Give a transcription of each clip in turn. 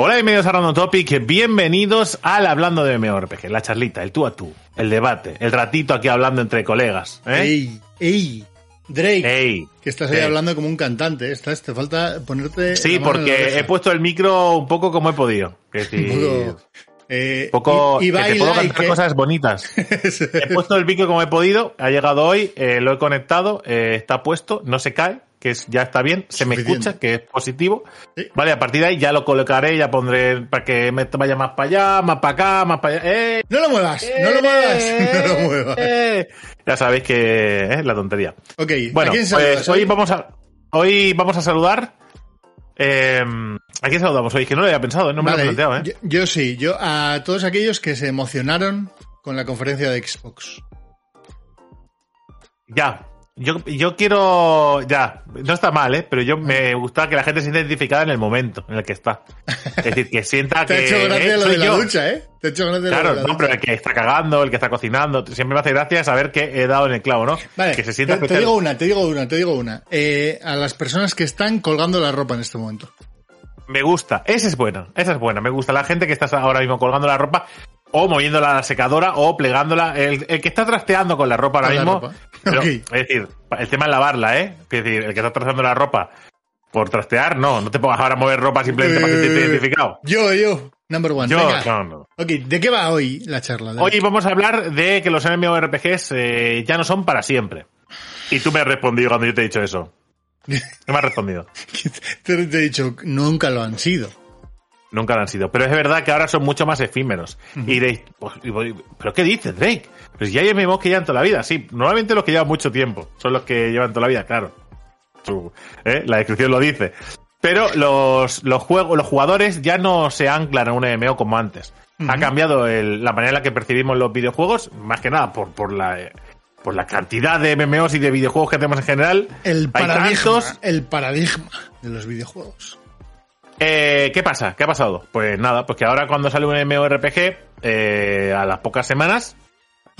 Hola, bienvenidos a Random Topic, bienvenidos al Hablando de MMORPG, la charlita, el tú a tú, el debate, el ratito aquí hablando entre colegas. ¿eh? ¡Ey! ¡Ey! Drake, Ey, que estás ahí hablando como un cantante. Estás, te falta ponerte. Sí, porque he puesto el micro un poco como he podido. Poco, eh, poco y, y que te puedo y cantar que- cosas bonitas. He puesto el micro como he podido, ha llegado hoy, eh, lo he conectado, eh, está puesto, no se cae, que es, ya está bien, se me escucha, que es positivo. Sí. Vale, a partir de ahí ya lo colocaré, ya pondré para que me vaya más para allá, más para acá, más para allá. ¡Eh! No lo muevas, no lo muevas, no lo muevas. Eh, Ya sabéis que es la tontería. Ok, Bueno, ¿a quién pues hoy vamos a hoy vamos a saludar. Eh, ¿A quién saludamos hoy? Que no lo había pensado, ¿eh? no me Vale, lo he planteado, ¿eh? yo, yo sí, yo a todos aquellos que se emocionaron con la conferencia de Xbox. Ya. Yo, yo quiero. Ya. No está mal, ¿eh? Pero yo me gusta que la gente se sienta identificada en el momento en el que está. Es decir, que sienta Te que. ha hecho gracia eh, lo de la ducha, ¿eh? Te ha hecho gracia lo Claro, de la no, ducha. pero el que está cagando, el que está cocinando, siempre me hace gracia saber que he dado en el clavo, ¿no? Vale, que se sienta te, te digo una, te digo una, te digo una. Eh, a las personas que están colgando la ropa en este momento. Me gusta, esa es buena, esa es buena. Me gusta la gente que está ahora mismo colgando la ropa o moviéndola a la secadora o plegándola. El, el que está trasteando con la ropa ahora la mismo. ropa. pero, Ok. Es decir, el tema es lavarla, ¿eh? Es decir, el que está trasteando la ropa por trastear, no, no te pongas ahora a mover ropa simplemente para sentirte Eh, identificado. Yo, yo, number one. Yo, Venga. no, no. Ok, ¿de qué va hoy la charla? Hoy vamos a hablar de que los MMORPGs eh, ya no son para siempre. Y tú me has respondido cuando yo te he dicho eso. ¿Qué me has respondido? te, te he dicho, nunca lo han sido. Nunca lo han sido. Pero es verdad que ahora son mucho más efímeros. Y diréis, pues, y ¿pero qué dices, Drake? Pues ya hay MMOs que llevan toda la vida. Sí, normalmente los que llevan mucho tiempo son los que llevan toda la vida, claro. ¿eh? La descripción lo dice. Pero los, los, juegos, los jugadores ya no se anclan a un MMO como antes. Ha cambiado el- la manera en la que percibimos los videojuegos, más que nada por, por la... eh, por la cantidad de MMOs y de videojuegos que tenemos en general. El paradigma, tantos. el paradigma de los videojuegos. Eh, ¿Qué pasa? ¿Qué ha pasado? Pues nada, pues que ahora cuando sale un MMORPG, eh, a las pocas semanas,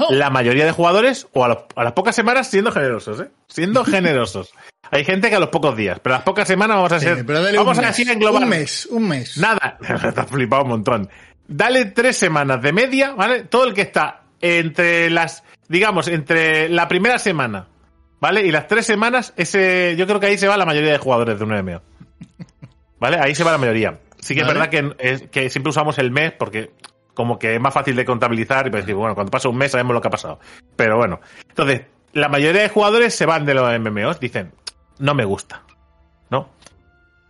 Oh. la mayoría de jugadores, o a, los- a las pocas semanas, siendo generosos, ¿eh? Siendo generosos. Hay gente que a los pocos días, pero a las pocas semanas vamos a Sí, ser. dale vamos a mes, decir en global. Un mes, un mes. Nada. Te has flipado un montón. Dale tres semanas de media, ¿vale? Todo el que está entre las, digamos, entre la primera semana, ¿vale? Y las tres semanas, ese, yo creo que ahí se va la mayoría de jugadores de un MMO. ¿Vale? Ahí se va la mayoría. Sí que es verdad que, es- que siempre usamos el mes porque como que es más fácil de contabilizar y pues decir, bueno, cuando pasa un mes sabemos lo que ha pasado. Pero bueno. Entonces, la mayoría de jugadores se van de los MMOs, dicen, no me gusta. ¿No?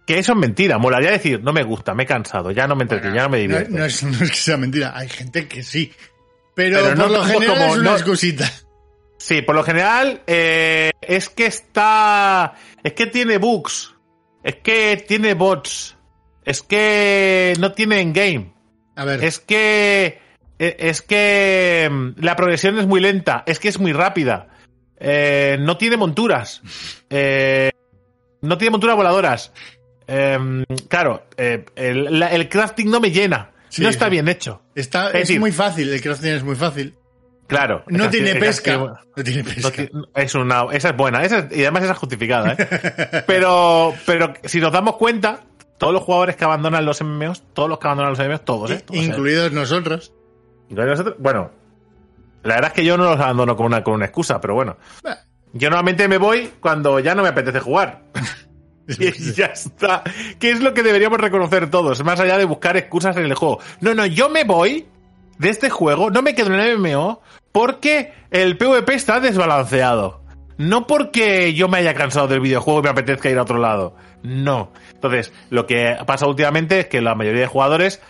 Que eso es mentira. Molaría decir, no me gusta, me he cansado, ya no me entretiene, ya no me no, divierte. no es, no es que sea mentira, hay gente que sí. Pero, Pero no lo general como- es una excusita. Sí, por lo general, eh, es que está. Es que tiene bugs. Es que tiene bots. Es que no tiene endgame. A ver, Es que. eh, Es que. mm, La progresión es muy lenta. Es que es muy rápida. Eh, no tiene monturas. Eh, no tiene monturas voladoras. Eh, claro, el, la- el crafting no me llena. Sí, no está bien hecho. está, es es, decir- muy fácil, el crafting es muy fácil. Claro. No tiene pesca. No tiene No pesca. es una, esa es buena, esa es- y además esa es justificada, ¿eh? pero, pero si nos damos cuenta, todos los jugadores que abandonan los MMOs, todos los que abandonan los MMOs, todos, ¿eh? Todos. Incluidos nosotros. Incluidos nosotros. Bueno, la verdad es que yo no los abandono con una, con una excusa, pero bueno. Bah, Yo normalmente me voy cuando ya no me apetece jugar. Y ya está. ¿Qué es lo que deberíamos reconocer todos? Más allá de buscar excusas en el juego. No, no, yo me voy de este juego, no me quedo en el MMO, porque el PvP está desbalanceado. No porque yo me haya cansado del videojuego y me apetezca ir a otro lado. No. Entonces, lo que pasa últimamente es que la mayoría de jugadores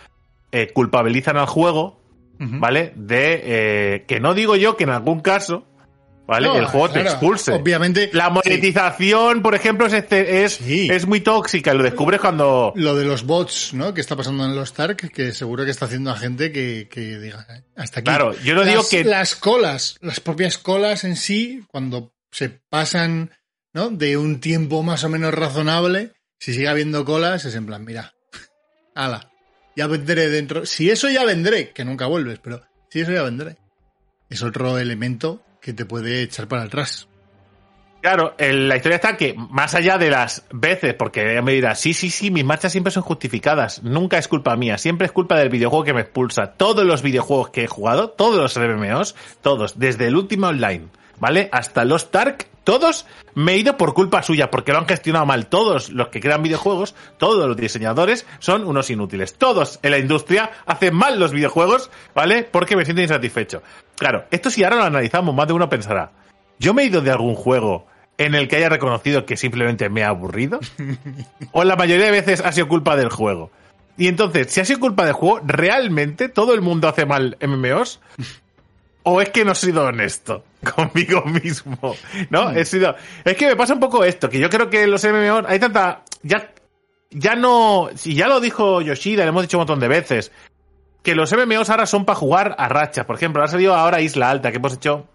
eh, culpabilizan al juego. ¿vale? De que que no digo yo que en algún caso, ¿vale? No, el juego te expulse. Obviamente. La sí. monetización, por ejemplo, es, este, es, Sí. es muy tóxica y lo descubres cuando... Lo de los bots, ¿no? Que está pasando en los Stark, que seguro que está haciendo a gente que, que diga, "Eh, hasta aquí. Claro, yo no las, digo que- Las colas, las propias colas en sí, cuando se pasan, ¿no? De un tiempo más o menos razonable, si sigue habiendo colas, es en plan, mira, ala, ya vendré dentro. Si eso ya vendré, que nunca vuelves, pero si eso ya vendré. Es otro elemento que te puede echar para atrás. Claro, la historia está que, más allá de las veces, porque me dirá, sí, sí, sí, mis marchas siempre son justificadas, nunca es culpa mía, siempre es culpa del videojuego que me expulsa. Todos los videojuegos que he jugado, todos los MMOs, todos, desde el último online, ¿vale? Hasta los Dark, todos me he ido por culpa suya, porque lo han gestionado mal. Todos los que crean videojuegos, todos los diseñadores son unos inútiles. Todos en la industria hacen mal los videojuegos, ¿vale? Porque me siento insatisfecho. Claro, esto si ahora lo analizamos, más de uno pensará, ¿yo me he ido de algún juego en el que haya reconocido que simplemente me ha aburrido? ¿O la mayoría de veces ha sido culpa del juego? Y entonces, si ha sido culpa del juego, ¿realmente todo el mundo hace mal MMOs? ¿O es que no he sido honesto conmigo mismo? ¿No? He sido. Es que me pasa un poco esto, que yo creo que los MMOs hay tanta. Ya, ya no. Si ya lo dijo Yoshida, le hemos dicho un montón de veces. Que los MMOs ahora son para jugar a rachas. Por ejemplo, ha salido ahora Isla Alta, que hemos hecho.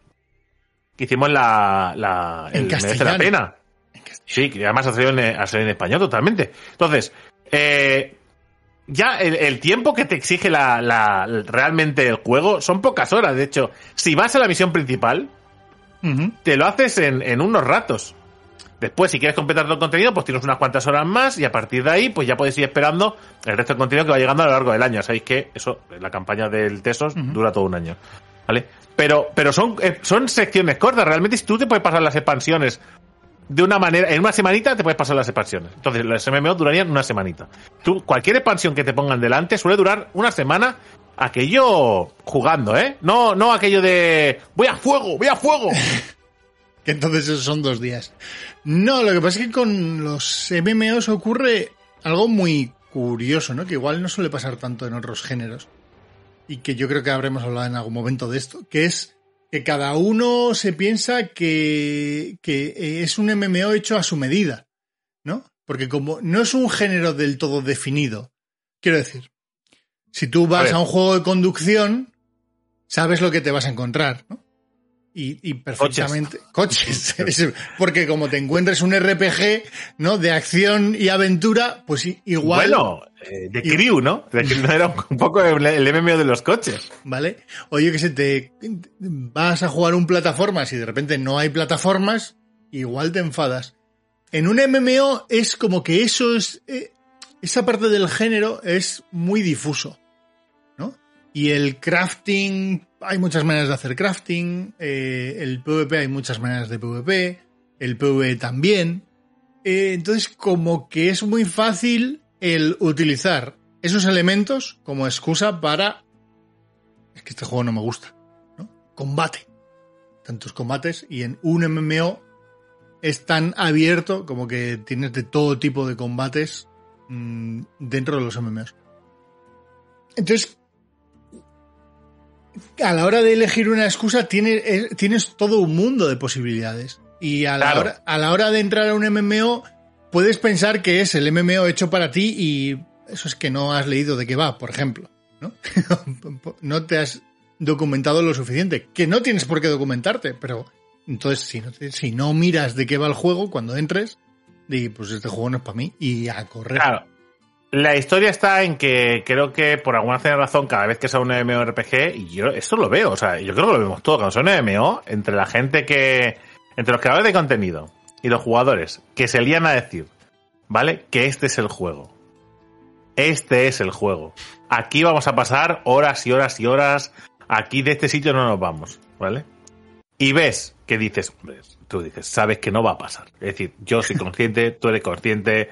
Que hicimos la. la el, merece la pena. Sí, que además ha salido, en, ha salido en español totalmente. Entonces, eh, ya el, tiempo que te exige la, la, realmente el juego son pocas horas. De hecho, si vas a la misión principal, te lo haces en, en, unos ratos. Después, si quieres completar todo el contenido, pues tienes unas cuantas horas más y a partir de ahí, pues ya puedes ir esperando el resto del contenido que va llegando a lo largo del año. Sabéis que eso, la campaña del Tesos dura todo un año. ¿Vale? Pero, pero son, eh, son secciones cortas. Realmente, si tú te puedes pasar las expansiones de una manera, en una semanita te puedes pasar las expansiones. Entonces, los MMO durarían una semanita. Tú, cualquier expansión que te pongan delante suele durar una semana aquello jugando, ¿eh? No, no aquello de voy a fuego, voy a fuego. que entonces esos son dos días. No, lo que pasa es que con los MMOs ocurre algo muy curioso, ¿no? Que igual no suele pasar tanto en otros géneros. Y que yo creo que habremos hablado en algún momento de esto, que es que cada uno se piensa que, es un MMO hecho a su medida, ¿no? Porque como no es un género del todo definido, quiero decir, si tú vas a, un juego de conducción, sabes lo que te vas a encontrar, ¿no? Y, perfectamente. Coches. porque como te encuentres un RPG, ¿no? De acción y aventura, pues igual. Bueno, eh, de Crew, ¿no? De Crew era un poco el, MMO de los coches. ¿Vale? Oye, que se te vas a jugar un plataformas y de repente no hay plataformas, igual te enfadas. En un MMO es como que eso es. Eh, esa parte del género es muy difuso. ¿No? Y el crafting hay muchas maneras de hacer crafting, eh, el PvP hay muchas maneras de PvP, el PvE también. Eh, entonces, como que es muy fácil el utilizar esos elementos como excusa para... Es que este juego no me gusta. Combate. Tantos combates y en un MMO es tan abierto como que tienes de todo tipo de combates mm, dentro de los MMOs. Entonces, a la hora de elegir una excusa eh, tienes, todo un mundo de posibilidades. Y a la, hora, a la hora de entrar a un MMO, puedes pensar que es el MMO hecho para ti y eso es que no has leído de qué va, por ejemplo. ¿no? no te has documentado lo suficiente. Que no tienes por qué documentarte, pero entonces si no, si no miras de qué va el juego cuando entres, di, pues este juego no es para mí y a correr. Claro. La historia está en que creo que por alguna razón, cada vez que sea un MMORPG, y yo esto lo veo, o sea, yo creo que lo vemos todo, cuando un MMO, entre la gente que, entre los creadores de contenido y los jugadores, que se lían a decir, ¿vale? Que este es el juego. Este es el juego. Aquí vamos a pasar horas y horas y horas. Aquí de este sitio no nos vamos, ¿vale? Y ves que dices, tú dices, sabes que no va a pasar. Es decir, yo soy consciente, tú eres consciente,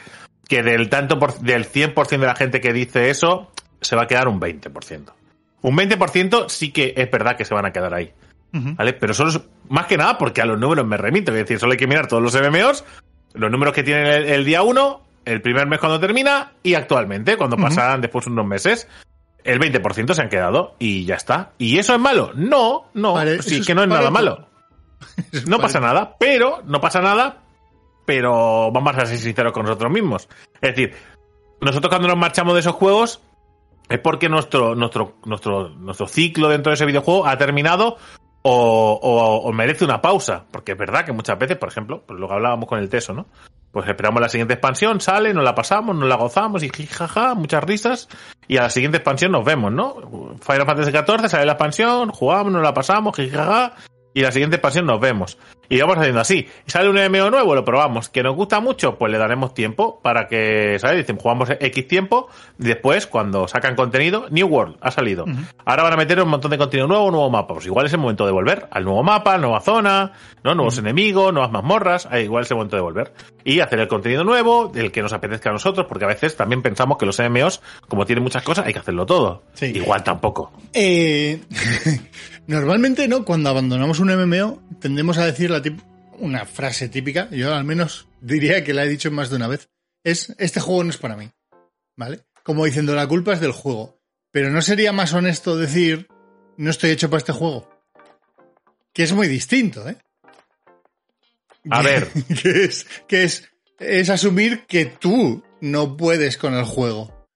que del tanto por, del 100% de la gente que dice eso, se va a quedar un 20%. Un 20% sí que es verdad que se van a quedar ahí. ¿Vale? Pero solo es, más que nada porque a los números me remito. Es decir, solo hay que mirar todos los MMOs, los números que tienen el, día 1, el primer mes cuando termina y actualmente, cuando pasan después unos meses. El 20% se han quedado y ya está. ¿Y eso es malo? No, no. sí, que no es nada malo. no pasa nada, pero no pasa nada pero vamos a ser sinceros con nosotros mismos. Es decir, nosotros cuando nos marchamos de esos juegos es porque nuestro, nuestro, nuestro, nuestro ciclo dentro de ese videojuego ha terminado o, merece una pausa. Porque es verdad que muchas veces, por ejemplo, pues lo que hablábamos con el Teso, ¿no? Pues esperamos la siguiente expansión, sale, nos la pasamos, nos la gozamos y jaja, muchas risas. Y a la siguiente expansión nos vemos, ¿no? Final Fantasy XIV sale la expansión, jugamos, nos la pasamos, jaja, y la siguiente expansión nos vemos. Y vamos haciendo así. Sale un MMO nuevo, lo probamos. Que nos gusta mucho, pues le daremos tiempo para que, ¿sabes? Dicen, jugamos X tiempo. Y después, cuando sacan contenido, New World ha salido. Ahora van a meter un montón de contenido nuevo, nuevo mapa. Pues igual es el momento de volver al nuevo mapa, nueva zona, ¿no? Nuevos enemigos, nuevas mazmorras. Ahí igual es el momento de volver. Y hacer el contenido nuevo, el que nos apetezca a nosotros, porque a veces también pensamos que los MMOs, como tienen muchas cosas, hay que hacerlo todo. Sí. Igual tampoco. Eh, normalmente, ¿no? Cuando abandonamos un MMO, tendemos a decir la una frase típica, yo al menos diría que la he dicho más de una vez, es, este juego no es para mí, ¿vale? Como diciendo, la culpa es del juego. Pero ¿no sería más honesto decir, no estoy hecho para este juego? Que es muy distinto, ¿eh? A ver. que es, que es, es asumir que tú no puedes con el juego.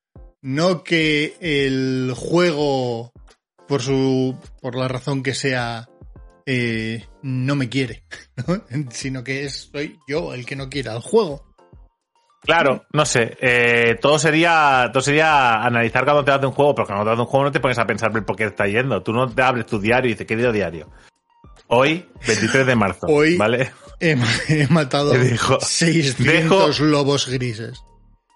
No que el juego, por su, por la razón que sea, eh, no me quiere, ¿no? sino que es, soy yo el que no quiere al juego. Claro, no sé. eh, todo sería todo sería analizar cuando te das de un juego, pero cuando te das de un juego no te pones a pensar por qué está yendo. Tú no te abres tu diario y dices, querido diario. Hoy, 23 de marzo, Hoy- ¿vale? He, he matado dijo, 600 lobos grises.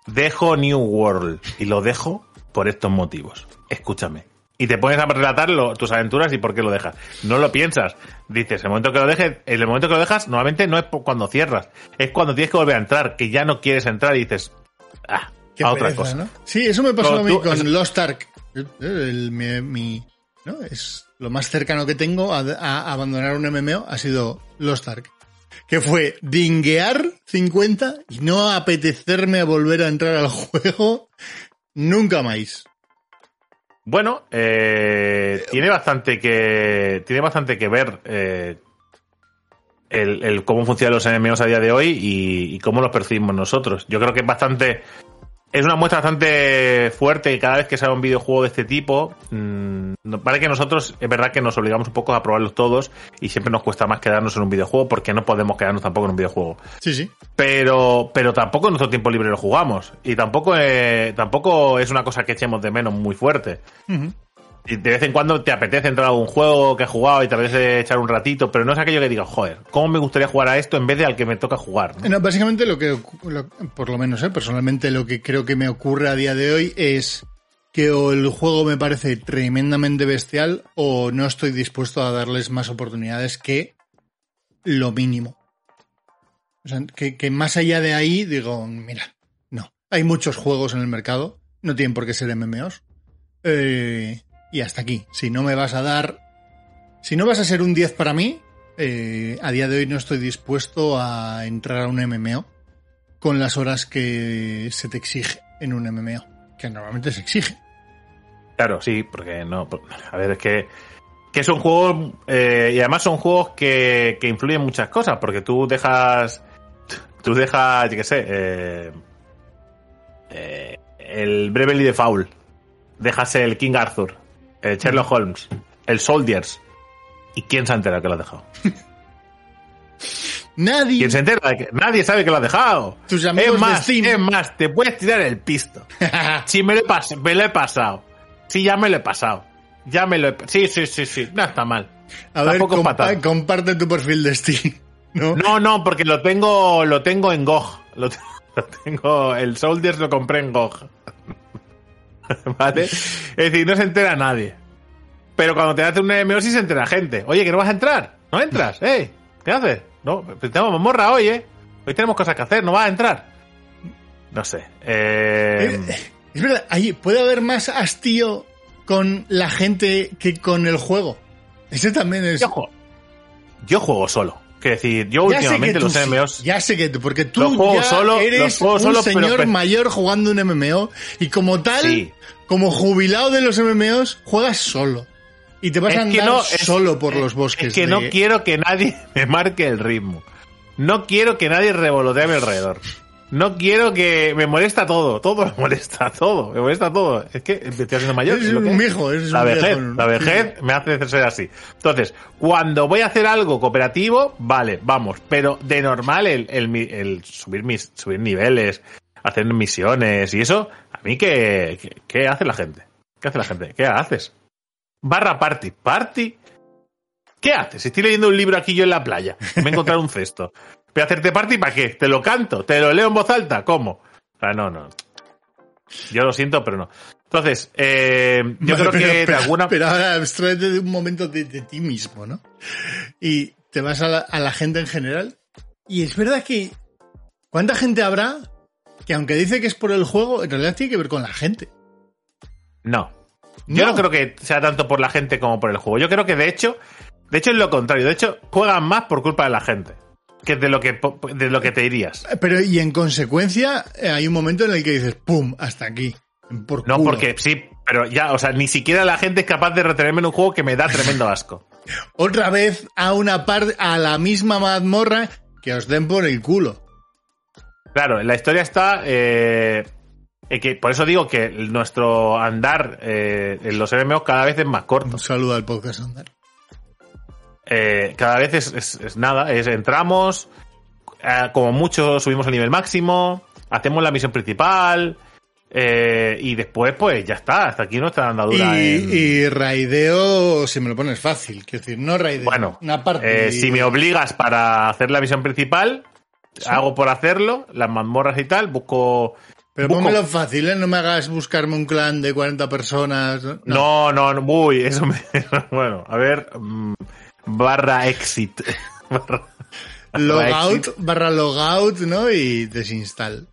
Dejo New World y lo dejo por estos motivos. Escúchame. Y te pones a relatar lo- tus aventuras y por qué lo dejas. No lo piensas. Dices, el momento que lo dejes, en el momento que lo dejas, normalmente no es cuando cierras. Es cuando tienes que volver a entrar, que ya no quieres entrar y dices, ah, Qué a otra pereza, cosa. ¿no? Sí, eso me pasó a mí con Lost Ark. El- el- mi, mi- ¿no? Es lo más cercano que tengo a, abandonar un MMO ha sido Lost Ark. Que fue dinguear 50 y no apetecerme a volver a entrar al juego nunca más. Bueno, eh, tiene bastante que tiene bastante que ver eh, el, cómo funcionan los MMOs a día de hoy y cómo los percibimos nosotros. Yo creo que es bastante es una muestra bastante fuerte cada vez que sale un videojuego de este tipo, mmm, vale que nosotros es verdad que nos obligamos un poco a probarlos todos y siempre nos cuesta más quedarnos en un videojuego porque no podemos quedarnos tampoco en un videojuego Sí, sí. pero pero tampoco en nuestro tiempo libre lo jugamos y tampoco eh, tampoco es una cosa que echemos de menos muy fuerte. De vez en cuando te apetece entrar a algún juego que has jugado y te apetece echar un ratito pero no es aquello que digas joder cómo me gustaría jugar a esto en vez de al que me toca jugar ¿no? Básicamente lo que, por lo menos, ¿eh? personalmente lo que creo que me ocurre a día de hoy es que o el juego me parece tremendamente bestial o no estoy dispuesto a darles más oportunidades que lo mínimo. O sea, que, que más allá de ahí digo, mira, no. Hay muchos juegos en el mercado, no tienen por qué ser MMOs. Eh, y hasta aquí. Si no me vas a dar... Si no vas a ser un 10 para mí, eh, a día de hoy no estoy dispuesto a entrar a un MMO con las horas que se te exige en un MMO, que normalmente se exige. claro sí porque no a ver es que que son juegos eh, y además son juegos que, que influyen muchas cosas porque tú dejas tú dejas yo qué sé eh, eh, el Bravely Default dejas el King Arthur el Sherlock Holmes el Soldiers y quién se ha enterado que lo has dejado Nadie. quién se entera de que nadie sabe que lo has dejado Tus amigos es más de es más te puedes tirar el pisto Sí, me lo, he me lo he pasado. Sí, ya me lo he pasado. Ya me lo he... Sí, sí, sí, sí. No está mal. a ver, compa- comparte tu perfil de Steam. ¿no? No, no, porque lo tengo, lo tengo en GOG. Lo tengo... El Soldiers lo compré en GOG. ¿Vale? Es decir, no se entera nadie. Pero cuando te hace un MMO sí se entera gente. Oye, que no vas a entrar. No entras. ¿Eh? ¿Qué haces? No, pues tenemos morra hoy, ¿eh? Hoy tenemos cosas que hacer. No vas a entrar. No sé. Eh... Es verdad, ahí puede haber más hastío con la gente que con el juego. Ese también es. Yo juego, yo juego solo. Quiero decir, yo Ya últimamente los sí, MMOs. Ya sé que tú, porque tú Los juego ya solo, los eres juego un solo, señor pero- mayor jugando un MMO y como tal, Sí. como jubilado de los MMOs, juegas solo. Y te vas a Es que andar no, es- solo por los bosques. Es que de- no quiero que nadie me marque el ritmo. No quiero que nadie revolotee a mi alrededor. No quiero que me molesta todo, todo me molesta, todo, me molesta todo. Es que estoy haciendo mayor. Es lo un que es. la un vejez, viejo. la vejez me hace ser así. Entonces, cuando voy a hacer algo cooperativo, vale, vamos, pero de normal el, el, mi- el subir mis, subir niveles, hacer misiones y eso, a mí qué, qué, qué hace la gente? ¿Qué hace la gente? ¿Qué haces? Barra party, party. ¿Qué haces? Estoy leyendo un libro aquí yo en la playa. Me he encontrado un cesto. ¿Voy a hacerte party para qué? ¿Te lo canto? ¿Te lo leo en voz alta? ¿Cómo? Ah, no, no. Yo lo siento, pero no. Entonces, eh, yo Vale, creo que pero, de alguna... Pero ahora abstraete de un momento de, de ti mismo, ¿no? Y te vas a la, a la gente en general. Y es verdad que. ¿Cuánta gente habrá que, aunque dice que es por el juego, en realidad tiene que ver con la gente? No. Yo no. No. creo que sea tanto por la gente como por el juego. Yo creo que de hecho, de hecho es lo contrario. De hecho, juegan más por culpa de la gente que de lo que de lo que te irías. Pero, y en consecuencia, eh, hay un momento en el que dices, ¡pum! Hasta aquí. Por No, culo. porque sí, pero ya, o sea, ni siquiera la gente es capaz de retenerme en un juego que me da tremendo asco. Otra vez a una parte, a la misma mazmorra que os den por el culo. Claro, la historia está. Eh, en que, por eso digo que nuestro andar eh, en los MMOs cada vez es más corto. Un saludo al podcast Andar. Eh, cada vez es, es- es nada, es entramos, eh, como mucho subimos el nivel máximo, hacemos la misión principal, eh, y después pues ya está, hasta aquí nuestra andadura. Y, en- y raideo, si me lo pones fácil, quiero decir, no raideo. Bueno, una parte. eh, si me obligas para hacer la misión principal, hago por hacerlo, las mazmorras y tal, busco... Pero busco- pónmelo fácil, ¿eh? No me hagas buscarme un clan de 40 personas. No. No, no, no, uy, eso me... Bueno, a ver... mm, barra exit. Barra- Logout, barra logout, ¿no? Y desinstall.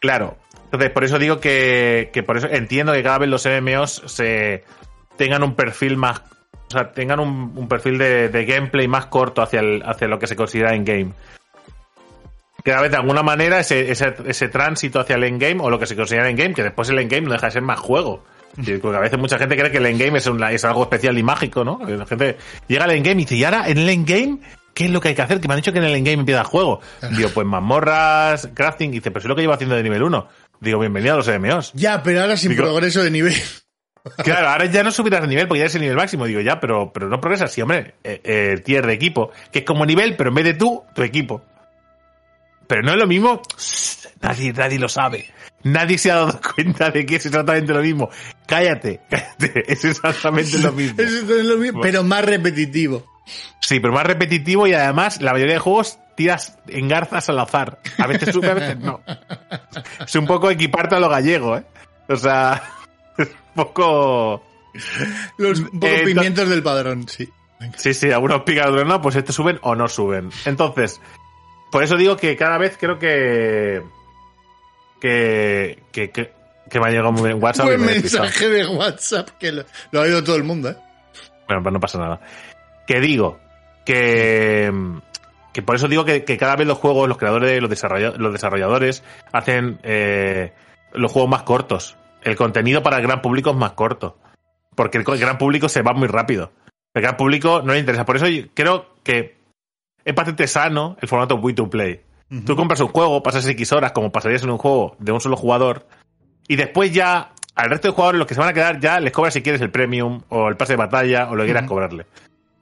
Claro. Entonces, por eso digo que, que por eso entiendo que cada vez los MMOs se tengan un perfil más. O sea, tengan un, un perfil de, de gameplay más corto hacia, el, hacia lo que se considera in-game. Cada vez de alguna manera ese, ese, ese tránsito hacia el endgame o lo que se considera endgame, que después el endgame no deja de ser más juego. Porque a veces mucha gente cree que el endgame es, una- es algo especial y mágico, ¿no? La gente llega al endgame y dice, ¿y ahora en el endgame qué es lo que hay que hacer? Que me han dicho que en el endgame empieza el juego. Digo, pues mazmorras, crafting, y dice, pero es lo que llevo haciendo de nivel 1. Digo, bienvenido a los MMOs. Ya, pero ahora sin Digo- progreso de nivel. Claro, ahora ya no subirás de nivel porque ya es el nivel máximo. Digo, ya, pero, pero no progresas. Sí, hombre, eh, eh, tier de equipo, que es como nivel, pero en vez de tú, tu equipo. Pero no es lo mismo. Nadie, nadie lo sabe. Nadie se ha dado cuenta de que es exactamente lo mismo. Cállate, cállate. Es exactamente lo mismo. Es lo mismo, pero más repetitivo. Sí, pero más repetitivo y además la mayoría de juegos tiras engarzas al azar. A veces sube, a veces no. Es un poco equiparte a lo gallego, ¿eh? O sea, es un poco... Los un poco Eh, pimientos del padrón, sí. Sí, sí, algunos pican, otros no, pues estos suben o no suben. Entonces, por eso digo que cada vez creo que... Que... Que, que, que me ha llegado muy bien WhatsApp. despistado. mensaje de WhatsApp que lo, lo ha oído todo el mundo, ¿eh? Bueno, pues no pasa nada. Que digo que, que por eso digo que, que cada vez los juegos, los creadores, los, desarrolla- los desarrolladores hacen eh, los juegos más cortos. El contenido para el gran público es más corto. Porque el gran público se va muy rápido. El gran público no le interesa. Por eso yo creo que es bastante sano el formato Wii to Play. Tú compras un juego, pasas X horas como pasarías en un juego de un solo jugador, y después ya al resto de jugadores los que se van a quedar ya les cobras si quieres el premium o el pase de batalla o lo que quieras cobrarle.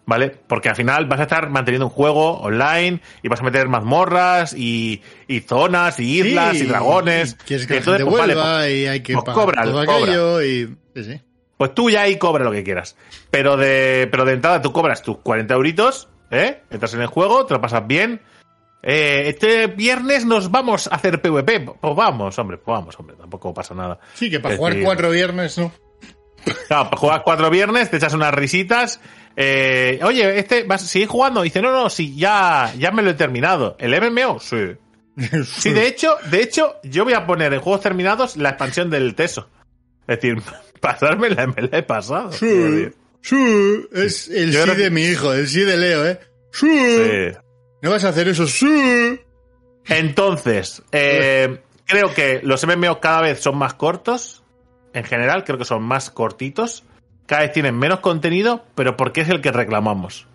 ¿Vale? Porque al final vas a estar manteniendo un juego online y vas a meter mazmorras y, y zonas y islas Sí, y dragones. y Quieres que Y entonces, pues, vale, vuelva y hay que pues pagar cobra, todo cobra. aquello y... Sí, sí. Pues tú ya ahí cobra lo que quieras. Pero de, pero de entrada tú cobras tus 40 euritos, ¿eh? Entras en el juego, te lo pasas bien. Eh, este viernes nos vamos a hacer PvP. Pues vamos, hombre, pues vamos, hombre, tampoco pasa nada. Sí, que para Es jugar decir, cuatro viernes, ¿no? Claro, pues juegas cuatro viernes, te echas unas risitas. eh, oye, este, ¿vas a seguir jugando? Dice, no, no, sí, ya, ya me lo he terminado. ¿El MMO? Sí. Sí, de hecho, de hecho, yo voy a poner en juegos terminados la expansión del Teso. Es decir, pasarme la, me la he pasado. Sí, sí, es el Yo sí que- de mi hijo, el sí de Leo, ¿eh? Sí. Sí. ¿No vas a hacer eso? Sí. Entonces, eh, creo que los MMO cada vez son más cortos. En general, creo que son más cortitos. Cada vez tienen menos contenido, pero porque es el que reclamamos.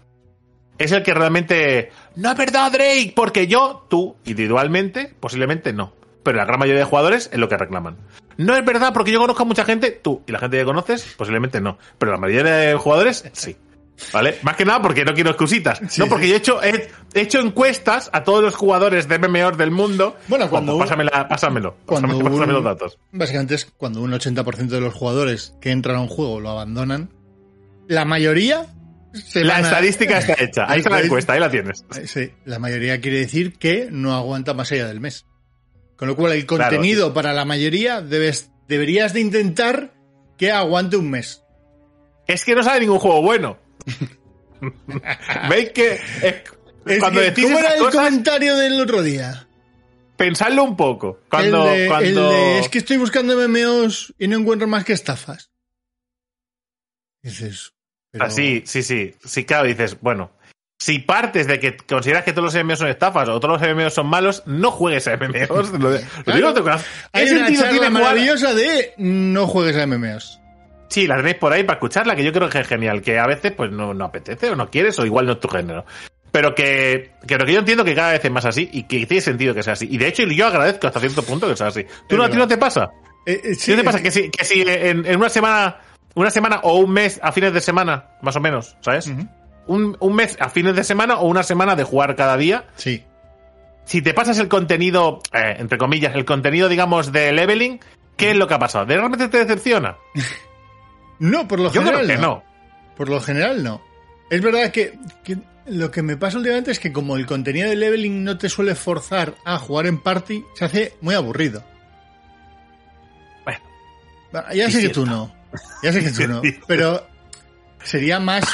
Es el que realmente. No es verdad, Drake, porque yo, tú, individualmente, posiblemente no. Pero la gran mayoría de jugadores es lo que reclaman. No es verdad, porque yo conozco a mucha gente, tú y la gente que conoces, posiblemente no. Pero la mayoría de jugadores, sí. ¿Vale? Más que nada porque no quiero excusitas. Sí, no, porque sí. yo he hecho, he, he hecho encuestas a todos los jugadores de MMOs del mundo. Bueno, cuando Ojo, pásamela- pásamelo. cuando Pásame, los datos. Básicamente es cuando un 80% de los jugadores que entran a un juego lo abandonan. La mayoría La estadística está hecha. Ahí está la encuesta, ahí la tienes. Sí, la mayoría quiere decir que no aguanta más allá del mes. Con lo cual, el contenido para la mayoría debes, deberías de intentar que aguante un mes. Es que no sale ningún juego bueno. ¿Veis que cuando ¿Cómo era el comentario del otro día? Pensadlo un poco. Cuando, es que estoy buscando MMOs y no encuentro más que estafas. Dices. Así, sí, sí. Sí, claro, dices, bueno. Si partes de que consideras que todos los MMOs son estafas o todos los MMOs son malos, no juegues a MMOs. Lo, digo Hay una charla maravillosa de no juegues a MMOs. Sí, la tenéis por ahí para escucharla, que yo creo que es genial. Que a veces pues no, no apetece o no quieres o igual no es tu género. Pero que, que lo que yo entiendo que cada vez es más así y que tiene sentido que sea así. Y de hecho yo agradezco hasta cierto punto que sea así. ¿Tú no, a ti no te pasa? Eh, eh, sí, ¿Qué te pasa? Que si, que si en, en, una semana, una semana o un mes a fines de semana, más o menos, ¿sabes? un, un mes a fines de semana o una semana de jugar cada día. Sí. Si te pasas el contenido, eh, entre comillas, el contenido, digamos, de leveling, ¿qué es lo que ha pasado? ¿De repente te decepciona? no, por lo general. Creo que no. Por lo general no. Es verdad que, que lo que me pasa últimamente es que como el contenido de leveling no te suele forzar a jugar en party, se hace muy aburrido. Bueno. Ya sé que tú no. Ya sé que tú no. Pero sería más,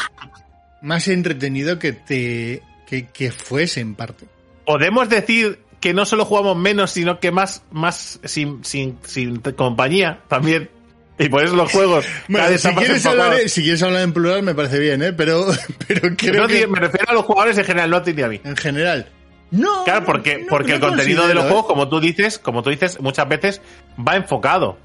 más entretenido que te que, que fuese en parte. Podemos decir que no solo jugamos menos, sino que más, más sin, sin, sin compañía también. Y por eso los juegos. si, quieres hablar, si, quieres hablar, en plural, me parece bien, ¿eh? Pero, pero creo que. Me refiero a los jugadores en general, no a ti ni a mí. En general. No. Claro, porque, porque el contenido de los juegos, ¿eh? como tú dices, como tú dices, muchas veces va enfocado.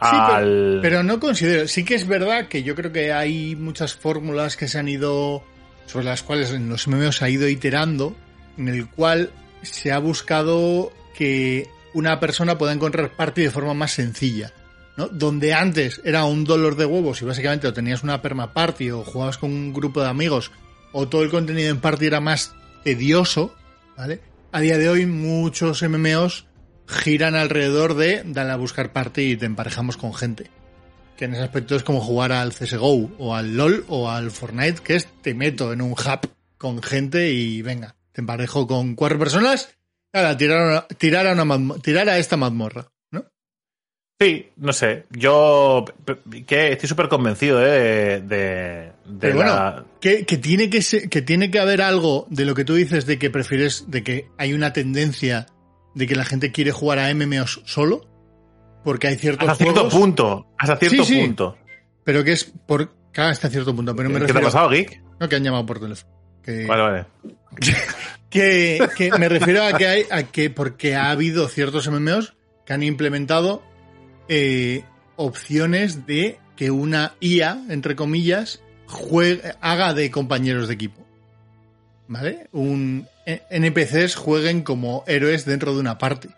al... pero, no considero. Sí que es verdad que yo creo que hay muchas fórmulas que se han ido. sobre las cuales en los MMOs se ha ido iterando. En el cual se ha buscado que una persona pueda encontrar parte de forma más sencilla. Donde antes era un dolor de huevos y básicamente o tenías una perma party o jugabas con un grupo de amigos o todo el contenido en party era más tedioso, ¿vale? A día de hoy muchos MMOs giran alrededor de dale a buscar party y te emparejamos con gente. Que en ese aspecto es como jugar al CSGO o al LOL o al Fortnite, que es te meto en un hub con gente y venga, te emparejo con cuatro personas, a tirar, tirar, a una, tirar a esta mazmorra. Sí, no sé. Yo que estoy súper convencido ¿eh? de, de, bueno, que, tiene que, que tiene que haber algo de lo que tú dices de que prefieres, de que hay una tendencia de que la gente quiere jugar a MMOs solo, porque hay ciertos hasta cierto punto, hasta cierto punto. Pero que es por hasta cierto punto. Pero me ¿Qué te ha pasado, Geek? No, que han llamado por teléfono. vale, vale. que, que me refiero a que hay, a que porque ha habido ciertos MMOs que han implementado eh, opciones de que una IA, entre comillas, juegue, haga de compañeros de equipo. ¿Vale? Un NPCs jueguen como héroes dentro de una parte.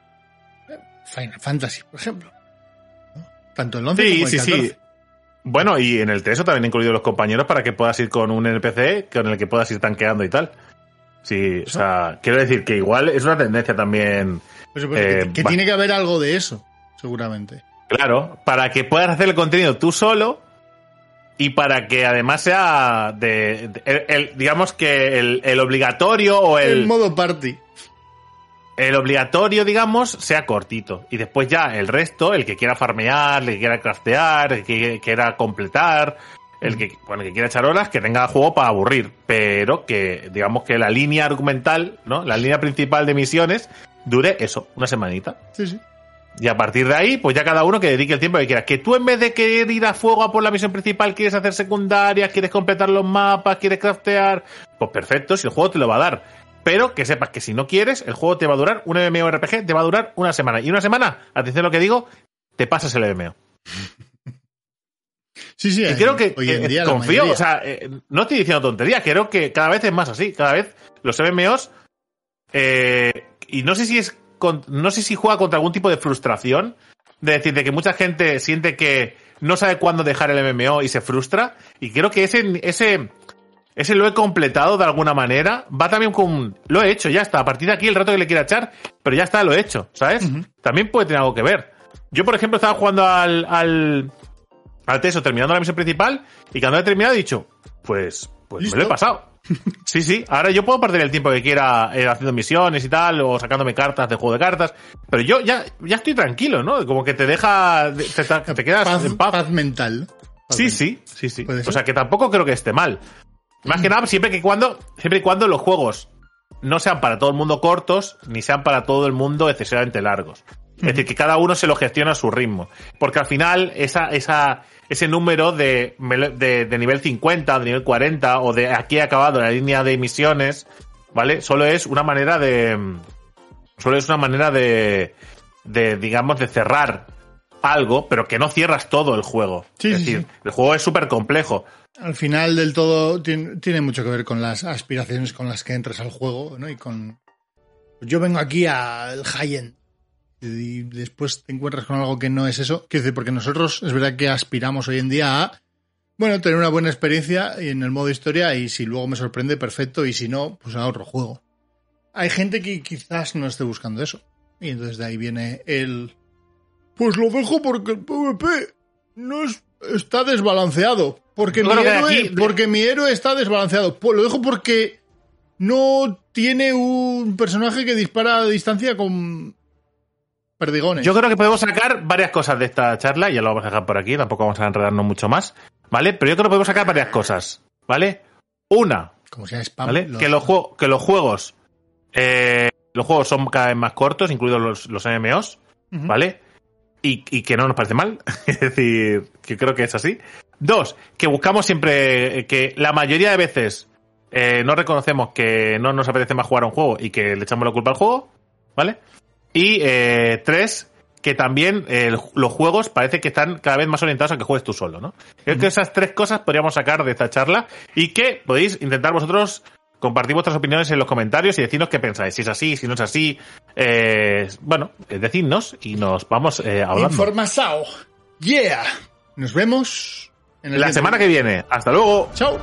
Final Fantasy, por ejemplo. Tanto el 11 como el 14. Sí, Bueno, y en el 3 también he incluido los compañeros para que puedas ir con un NPC con el que puedas ir tanqueando y tal. Sí, o sea, quiero decir que igual es una tendencia también. Pues, pues, que, que tiene que haber algo de eso, seguramente. Claro, para que puedas hacer el contenido tú solo y para que además sea de, el, digamos que el, obligatorio o el, el modo party. El obligatorio, digamos, sea cortito. Y después ya el resto, el que quiera farmear, el que quiera craftear, el que quiera completar, el que, bueno, el que quiera echar horas, que tenga juego para aburrir. Pero que, digamos que la línea argumental, ¿no? La línea principal de misiones dure eso, una semanita. Sí, sí. Y a partir de ahí, pues ya cada uno que dedique el tiempo que quiera. Que tú en vez de querer ir a fuego a por la misión principal, quieres hacer secundarias, quieres completar los mapas, quieres craftear, pues perfecto, si el juego te lo va a dar. Pero que sepas que si no quieres, el juego te va a durar, un MMORPG te va a durar una semana. Y una semana, atención a lo que digo, te pasas el MMO. Sí, sí, y creo que, hoy en día confío, o sea, eh, no estoy diciendo tontería, creo que cada vez es más así, cada vez los MMOs, eh, y no sé si es no sé si juega contra algún tipo de frustración, de decir, de que mucha gente siente que no sabe cuándo dejar el MMO y se frustra, y creo que ese, ese, ese lo he completado de alguna manera, va también con, lo he hecho, ya está, a partir de aquí el rato que le quiera echar, pero ya está, lo he hecho, ¿sabes? También puede tener algo que ver. Yo, por ejemplo, estaba jugando al, al, al Teso terminando la misión principal, y cuando he terminado he dicho, pues, pues me lo he pasado. Sí, sí. Ahora yo puedo perder el tiempo que quiera eh, haciendo misiones y tal, o sacándome cartas de juego de cartas. Pero yo ya, ya estoy tranquilo, ¿no? Como que te deja. Te, te quedas paz, en paz. paz mental. Paz Sí, mental. sí, sí, sí. O sea que tampoco creo que esté mal. Más que nada, siempre que cuando, siempre y cuando los juegos no sean para todo el mundo cortos, ni sean para todo el mundo excesivamente largos. Es decir, que cada uno se lo gestiona a su ritmo. Porque al final, esa, esa, ese número de, de, de nivel 50, de nivel 40, o de aquí he acabado la línea de misiones, ¿vale? Solo es una manera de. Solo es una manera de. de, digamos, de cerrar algo, pero que no cierras todo el juego. Sí, es sí, decir, sí. el juego es súper complejo. Al final del todo tiene, tiene mucho que ver con las aspiraciones con las que entras al juego, ¿no? Y con... Yo vengo aquí al high-end y después te encuentras con algo que no es eso. Quiero decir, porque nosotros es verdad que aspiramos hoy en día a, bueno, tener una buena experiencia en el modo historia y si luego me sorprende, perfecto, y si no, pues a otro juego. Hay gente que quizás no esté buscando eso. Y entonces de ahí viene el... Pues lo dejo porque el PvP no es, está desbalanceado. Porque mi, héroe, aquí- porque mi héroe está desbalanceado. Pues lo dejo porque no tiene un personaje que dispara a distancia con perdigones. Yo creo que podemos sacar varias cosas de esta charla, y ya lo vamos a dejar por aquí, tampoco vamos a enredarnos mucho más, ¿vale? Pero yo creo que podemos sacar varias cosas, ¿vale? Una, Como sea spam. ¿vale? los- Que, los juegos, que los juegos, eh, los juegos son cada vez más cortos, incluidos los, los MMOs. ¿vale? Y, y que no nos parece mal, es decir, que creo que es así. Dos, que buscamos siempre eh, que la mayoría de veces eh, no reconocemos que no nos apetece más jugar a un juego y que le echamos la culpa al juego, ¿vale? Y eh, tres, que también eh, los juegos parece que están cada vez más orientados a que juegues tú solo, ¿no? Creo que esas tres cosas podríamos sacar de esta charla y que podéis intentar vosotros compartir vuestras opiniones en los comentarios y decirnos qué pensáis, si es así, si no es así. Eh, bueno, eh, decidnos y nos vamos eh, hablando. Informasao. Yeah. Nos vemos en el La semana que viene. Hasta luego. Chao.